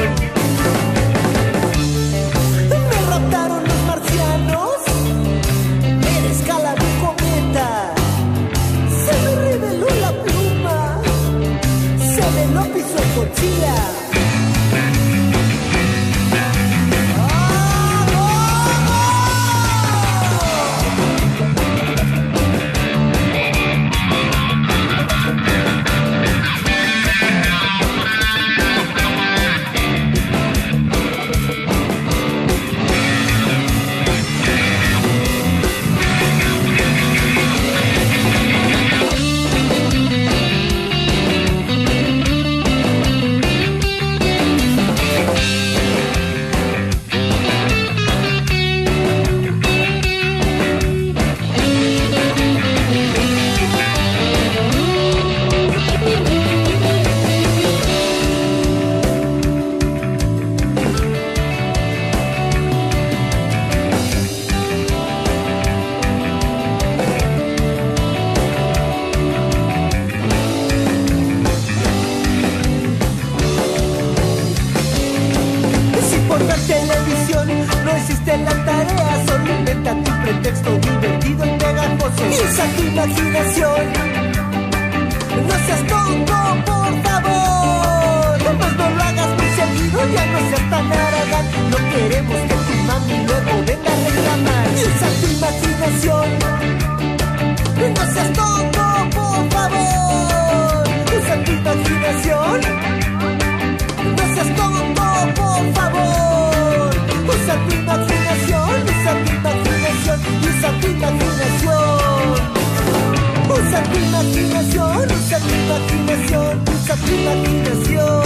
Usa tu imaginación, usa tu imaginación, usa tu imaginación.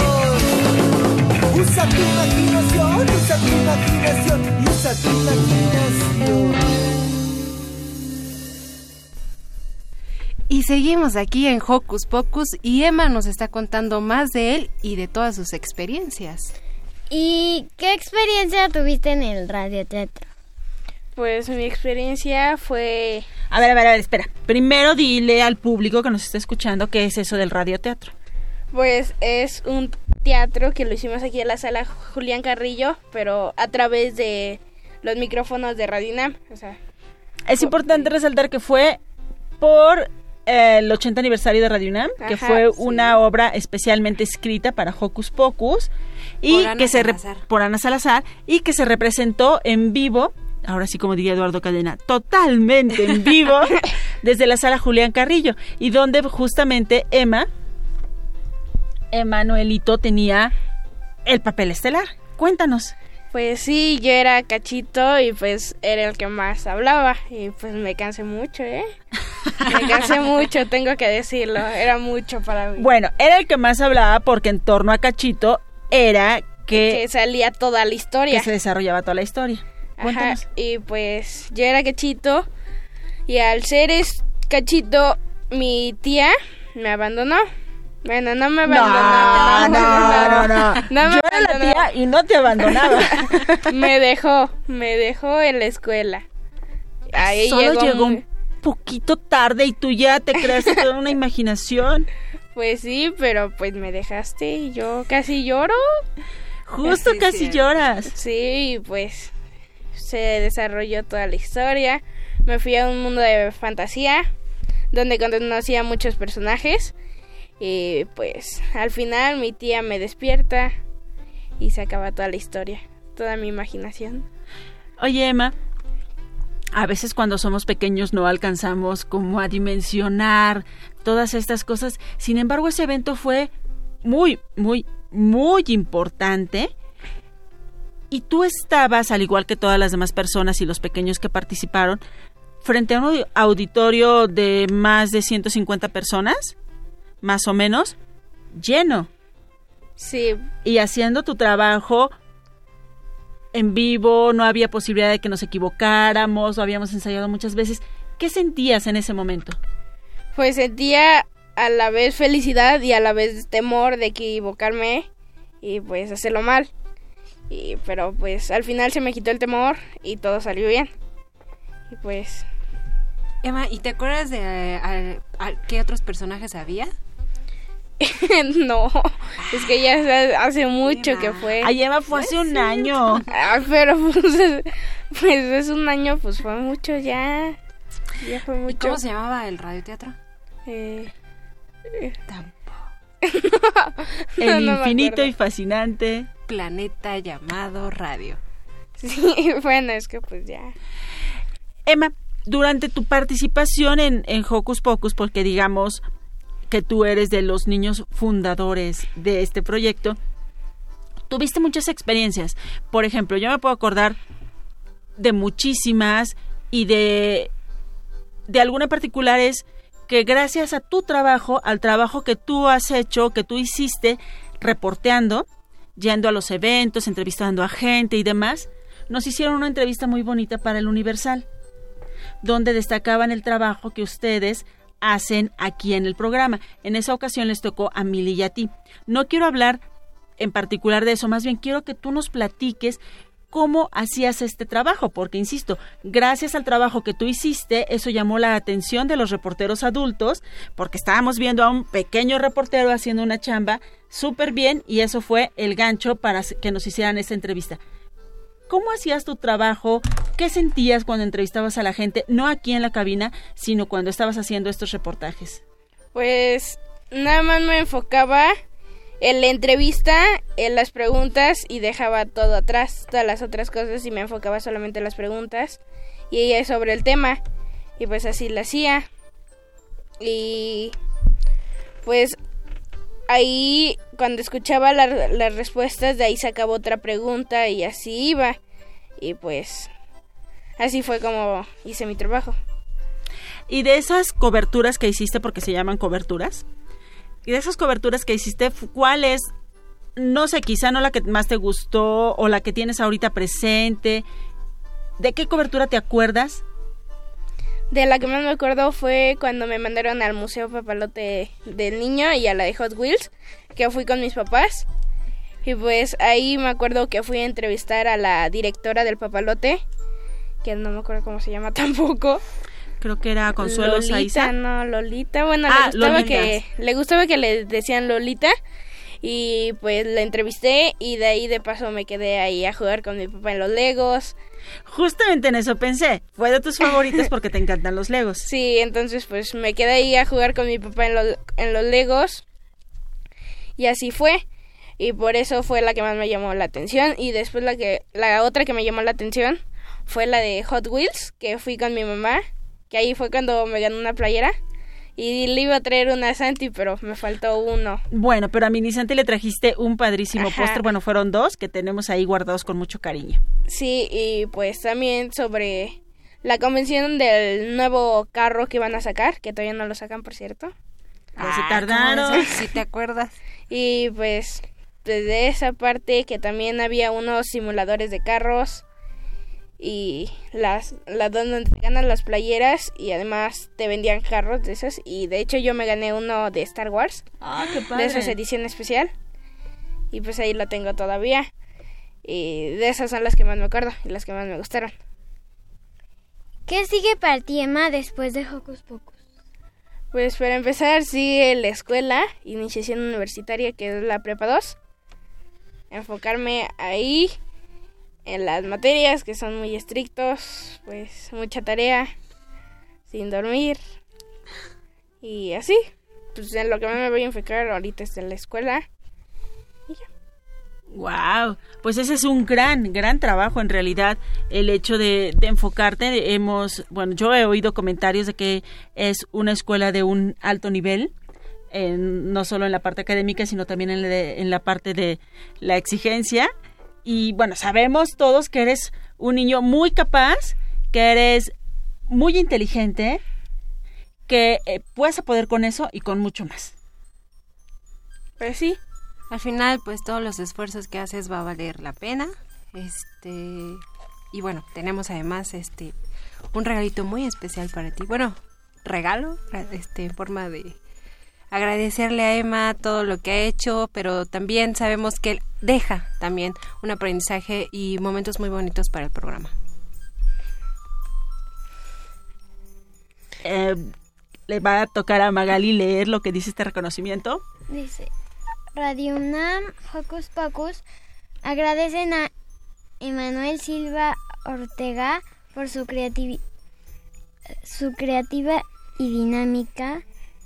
Usa tu imaginación, usa tu imaginación, usa tu imaginación. Y seguimos aquí en Hocus Pocus y Emma nos está contando más de él y de todas sus experiencias. ¿Y qué experiencia tuviste en el radioteatro? Pues mi experiencia fue... A ver, a ver, a ver, espera. Primero dile al público que nos está escuchando qué es eso del radioteatro. Pues es un teatro que lo hicimos aquí en la sala Julián Carrillo, pero a través de los micrófonos de Radinam. O sea, Es importante resaltar que fue por eh, el 80 aniversario de Radio UNAM, que fue sí. una obra especialmente escrita para Hocus Pocus y Por Ana que se re- Salazar. por Ana Salazar y que se representó en vivo, ahora sí como diría Eduardo Cadena, totalmente en vivo desde la sala Julián Carrillo y donde justamente Emma Emanuelito tenía el papel estelar. Cuéntanos. Pues sí, yo era cachito y pues era el que más hablaba y pues me cansé mucho, ¿eh? Me cansé mucho, tengo que decirlo, era mucho para mí. Bueno, era el que más hablaba porque en torno a Cachito era que, que salía toda la historia. que se desarrollaba toda la historia. Ajá, y pues yo era cachito y al ser es cachito mi tía me abandonó. Bueno, no me abandonó. No, no, no, no. me Yo era la abandonó. tía y no te abandonaba. me dejó, me dejó en la escuela. Ahí Solo llegó, un poquito tarde y tú ya te creaste toda una imaginación. Pues sí, pero pues me dejaste y yo casi lloro. Justo casi lloras. Sí, pues se desarrolló toda la historia. Me fui a un mundo de fantasía donde conocí a muchos personajes y pues al final mi tía me despierta y se acaba toda la historia, toda mi imaginación. Oye, Emma, a veces cuando somos pequeños no alcanzamos como a dimensionar todas estas cosas. Sin embargo, ese evento fue muy, muy, muy importante. Y tú estabas, al igual que todas las demás personas y los pequeños que participaron, frente a un auditorio de más de 150 personas, más o menos, lleno. Sí, Y haciendo tu trabajo en vivo, no había posibilidad de que nos equivocáramos, lo habíamos ensayado muchas veces. ¿Qué sentías en ese momento? pues sentía a la vez felicidad y a la vez temor de equivocarme y pues hacerlo mal. Y pero pues al final se me quitó el temor y todo salió bien. Y pues Emma, ¿y te acuerdas de eh, qué otros personajes había? no, es que ya hace- hace mucho que fue. Ay, Emma, fue hace un año. Ah, pero pues, pues es un año, pues fue mucho ya. Ya fue ¿Y mucho. cómo se llamaba el radioteatro? Eh, eh, El No, no me infinito y fascinante. Planeta llamado radio. Sí, bueno, es que pues ya. Emma, durante tu participación en, en Hocus Pocus, porque digamos que tú eres de los niños fundadores de este proyecto, tuviste muchas experiencias. Por ejemplo, yo me puedo acordar de muchísimas y de, de alguna en particular es que gracias a tu trabajo, al trabajo que tú has hecho, que tú hiciste reporteando, yendo a los eventos, entrevistando a gente y demás, nos hicieron una entrevista muy bonita para el Universal, donde destacaban el trabajo que ustedes hacen aquí en el programa. En esa ocasión les tocó a Mili y a ti. No quiero hablar en particular de eso, más bien quiero que tú nos platiques cómo hacías este trabajo, porque insisto, gracias al trabajo que tú hiciste, eso llamó la atención de los reporteros adultos, porque estábamos viendo a un pequeño reportero haciendo una chamba súper bien y eso fue el gancho para que nos hicieran esta entrevista. ¿Cómo hacías tu trabajo? ¿Qué sentías cuando entrevistabas a la gente, no aquí en la cabina, sino cuando estabas haciendo estos reportajes? Pues nada más me enfocaba en la entrevista, en las preguntas y dejaba todo atrás, todas las otras cosas y me enfocaba solamente en las preguntas y ella sobre el tema y pues así lo hacía. Y pues ahí cuando escuchaba la- las respuestas de ahí sacaba otra pregunta y así iba. Y pues así fue como hice mi trabajo. Y de esas coberturas que hiciste, porque se llaman coberturas, de esas coberturas que hiciste, ¿cuál es, no sé, quizá no la que más te gustó o la que tienes ahorita presente? ¿De qué cobertura te acuerdas? De la que más me acuerdo fue cuando me mandaron al Museo Papalote del Niño y a la de Hot Wheels, que fui con mis papás. Y pues ahí me acuerdo que fui a entrevistar a la directora del Papalote, que no me acuerdo cómo se llama tampoco. Creo que era Consuelo Lolita, Saiza. no, Lolita. Bueno, Ah, le gustaba Lolita. que le gustaba que le decían Lolita Y pues la entrevisté y de ahí de paso me quedé ahí a jugar con mi papá en los Legos. Justamente en eso pensé. Fue de tus favoritas porque te encantan los Legos. Sí, entonces pues me quedé ahí a jugar con mi papá en los, en los Legos. Y así fue. Y por eso fue la que más me llamó la atención. Y después la que la otra que me llamó la atención fue la de Hot Wheels, que fui con mi mamá. Que ahí fue cuando me ganó una playera. Y le iba a traer una Santi, pero me faltó uno. Bueno, pero a Mini Santi le trajiste un padrísimo Ajá. póster. Bueno, fueron dos que tenemos ahí guardados con mucho cariño. Sí, y pues también sobre la convención del nuevo carro que van a sacar, que todavía no lo sacan, por cierto. Ya se tardaron. Si te acuerdas. Y pues desde esa parte que también había unos simuladores de carros y las, las donde te ganan las playeras y además te vendían carros de esos y de hecho yo me gané uno de Star Wars Ah, qué de esas edición especial y pues ahí lo tengo todavía y de esas son las que más me acuerdo y las que más me gustaron ¿Qué sigue para ti, Emma, después de Hocus Pocus? Pues para empezar sigue la escuela, iniciación universitaria que es la prepa 2. Enfocarme ahí en las materias que son muy estrictos, pues mucha tarea, sin dormir y así. Pues en lo que me voy a enfocar ahorita es en la escuela. Wow, pues ese es un gran, gran trabajo en realidad, el hecho de, enfocarte. Hemos, bueno, yo he oído comentarios de que es una escuela de un alto nivel, en- no solo en la parte académica, sino también en la, en la parte de la exigencia. Y bueno, sabemos todos que eres un niño muy capaz, que eres muy inteligente, que eh, puedes poder con eso y con mucho más. Pues sí. Al final, pues todos los esfuerzos que haces va a valer la pena. Este y bueno, tenemos además este un regalito muy especial para ti. Bueno, regalo, este en forma de agradecerle a Emma todo lo que ha hecho, pero también sabemos que él deja también un aprendizaje y momentos muy bonitos para el programa. Eh, le va a tocar a Magali leer lo que dice este reconocimiento. Dice, Radio UNAM, Hocus Pocus, agradecen a Emanuel Silva Ortega por su, creativi- su creativa y dinámica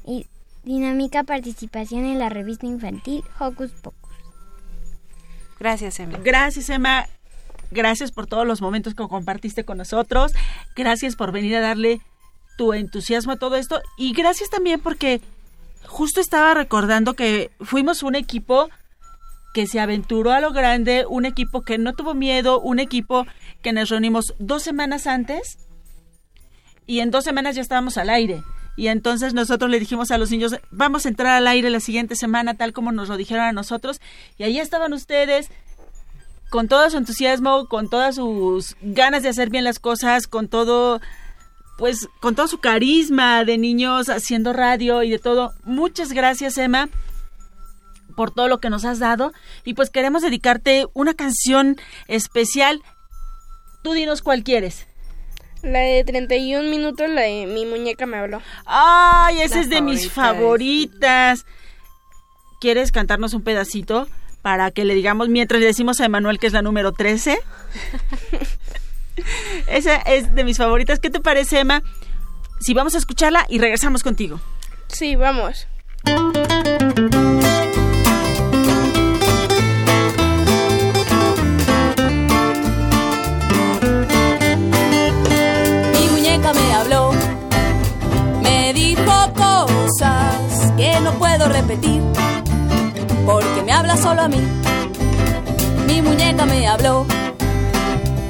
y dinámica participación en la revista infantil Hocus Pocus. Gracias, Emma. Gracias, Emma. Gracias por todos los momentos que compartiste con nosotros. Gracias por venir a darle tu entusiasmo a todo esto. Y gracias también porque justo estaba recordando que fuimos un equipo que se aventuró a lo grande, un equipo que no tuvo miedo, un equipo que nos reunimos dos semanas antes y en dos semanas ya estábamos al aire. Y entonces nosotros le dijimos a los niños, vamos a entrar al aire la siguiente semana, tal como nos lo dijeron a nosotros. Y ahí estaban ustedes con todo su entusiasmo, con todas sus ganas de hacer bien las cosas, con todo, pues, con todo su carisma de niños haciendo radio y de todo. Muchas gracias, Emma, por todo lo que nos has dado. Y pues queremos dedicarte una canción especial. Tú dinos cuál quieres. La de 31 minutos, la de mi muñeca me habló. Ay, esa La es de mis favorita, favoritas. ¿Quieres cantarnos un pedacito para que le digamos mientras le decimos a Emanuel que es la número 13? esa es de mis favoritas. ¿Qué te parece, Emma? Si vamos a escucharla y regresamos contigo. Sí, vamos. Repetir, porque me habla solo a mí. Mi muñeca me habló,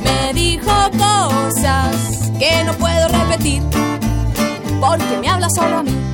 me dijo cosas que no puedo repetir, porque me habla solo a mí.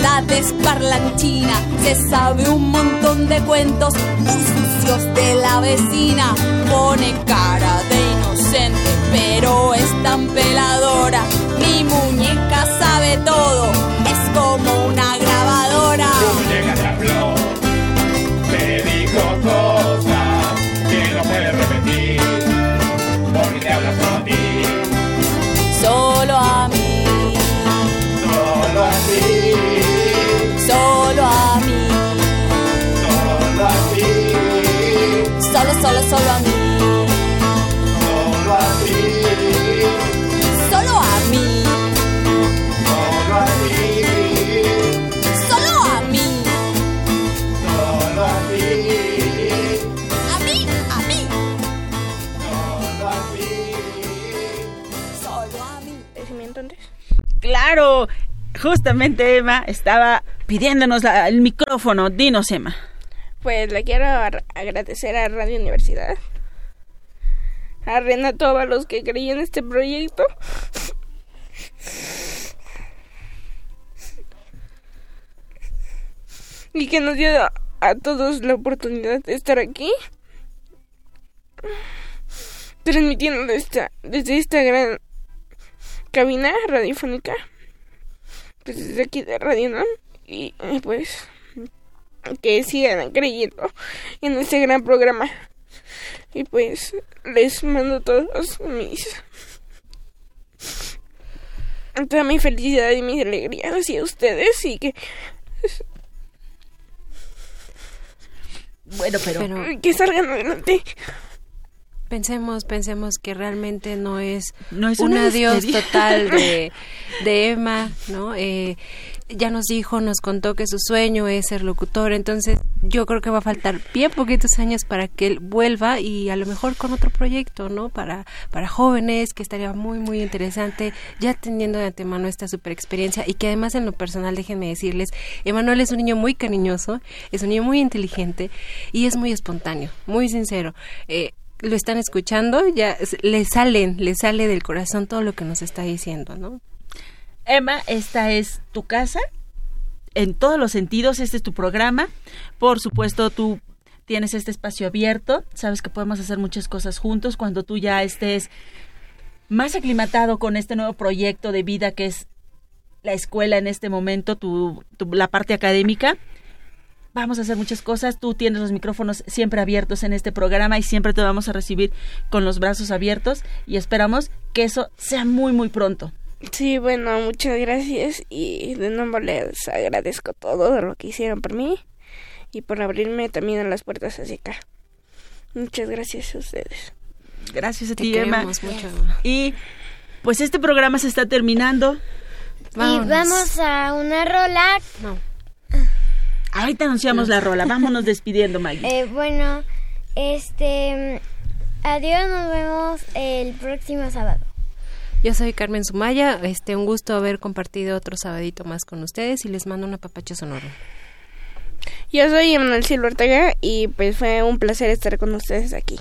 verdad es parlanchina. Se sabe un montón de cuentos muy sucios de la vecina. Pone cara de inocente, pero es tan peladora. Mi muñeca sabe todo, es como una grabadora. Muñeca solo, a mí, solo a ti, solo a mí, solo a ti, solo a mí, solo a ti, a mí, a mí, solo a ti. solo a mí. Decime entonces. Claro, justamente Emma estaba pidiéndonos la- el micrófono. Dinos, Emma. Pues le quiero agradecer a Radio Universidad, a Renato Ábalos que creyó en este proyecto. Y que nos dio a, a todos la oportunidad de estar aquí, transmitiendo desde esta, desde esta gran cabina radiofónica, pues desde aquí de Radio NAM, y pues que sigan creyendo en este gran programa. Y pues les mando todos mis toda mi felicidad y mis alegrías hacia ustedes y que Bueno, pero, Pero que salgan adelante. pensemos, pensemos que realmente no es, No es un una adiós total de, de Emma, ¿no? Eh, ya nos dijo, nos contó que su sueño es ser locutor, entonces yo creo que va a faltar bien poquitos años para que él vuelva y a lo mejor con otro proyecto, ¿no? Para, para jóvenes, que estaría muy, muy interesante, ya teniendo de antemano esta super experiencia y que además en lo personal, déjenme decirles, Emanuel es un niño muy cariñoso, es un niño muy inteligente y es muy espontáneo, muy sincero. Eh, lo están escuchando, ya le salen, le sale del corazón todo lo que nos está diciendo, ¿no? Emma, esta es tu casa. En todos los sentidos, este es tu programa. Por supuesto, tú tienes este espacio abierto. Sabes que podemos hacer muchas cosas juntos cuando tú ya estés más aclimatado con este nuevo proyecto de vida que es la escuela en este momento, tu, tu- la parte académica. Vamos a hacer muchas cosas. Tú tienes los micrófonos siempre abiertos en este programa y siempre te vamos a recibir con los brazos abiertos y esperamos que eso sea muy, muy pronto. Sí, bueno, muchas gracias y de nuevo les agradezco todo lo que hicieron por mí y por abrirme también las puertas hacia acá. Muchas gracias a ustedes. Gracias a Te ti, Emma. mucho. Y pues este programa se está terminando. Y vamos a una rola. No. Ahorita anunciamos la rola. Vámonos despidiendo, Maggie. Eh, bueno, este. Adiós, nos vemos el próximo sábado. Yo soy Carmen Sumaya, este un gusto haber compartido otro sabadito más con ustedes y les mando un apapacho sonoro. Yo soy Emanuel Silva Ortega y pues fue un placer estar con ustedes aquí.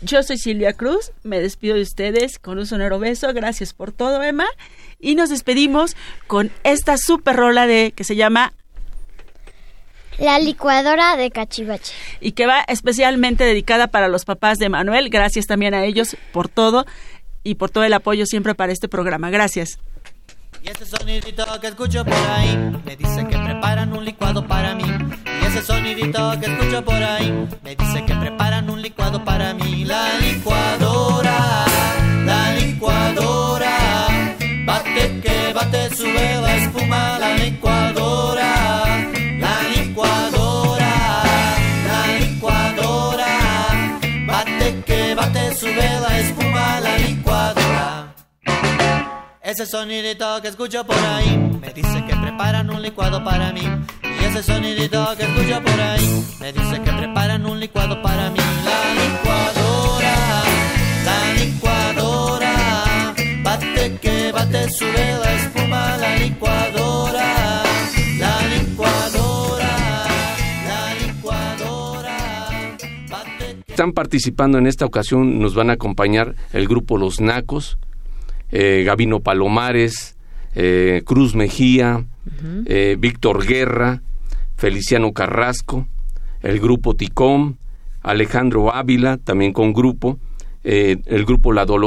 Yo soy Silvia Cruz. Me despido de ustedes con un sonoro beso. Gracias por todo, Emma. Y nos despedimos con esta super rola de que se llama La licuadora de Cachivache. y que va especialmente dedicada para los papás de Manuel. Gracias también a ellos por todo y por todo el apoyo siempre para este programa. Gracias. Y ese sonidito que escucho por ahí me dice que preparan un licuado para mí. Y ese sonidito que escucho por ahí me dice que preparan un licuado para mí. La licuadora, la licuadora, bate que bate, sube la espuma. La licuadora, Ese sonidito que escucho por ahí me dice que preparan un licuado para mí. Y ese sonidito que escucho por ahí me dice que preparan un licuado para mí. La licuadora, la licuadora, bate que bate, sube la espuma. La licuadora, la licuadora, la licuadora, bate Están participando en esta ocasión, nos van a acompañar el grupo Los Nacos, eh, Gabino Palomares, eh, Cruz Mejía, eh, Víctor Guerra, Feliciano Carrasco, el grupo Ticom, Alejandro Ávila, también con grupo, el grupo La Dolorosa,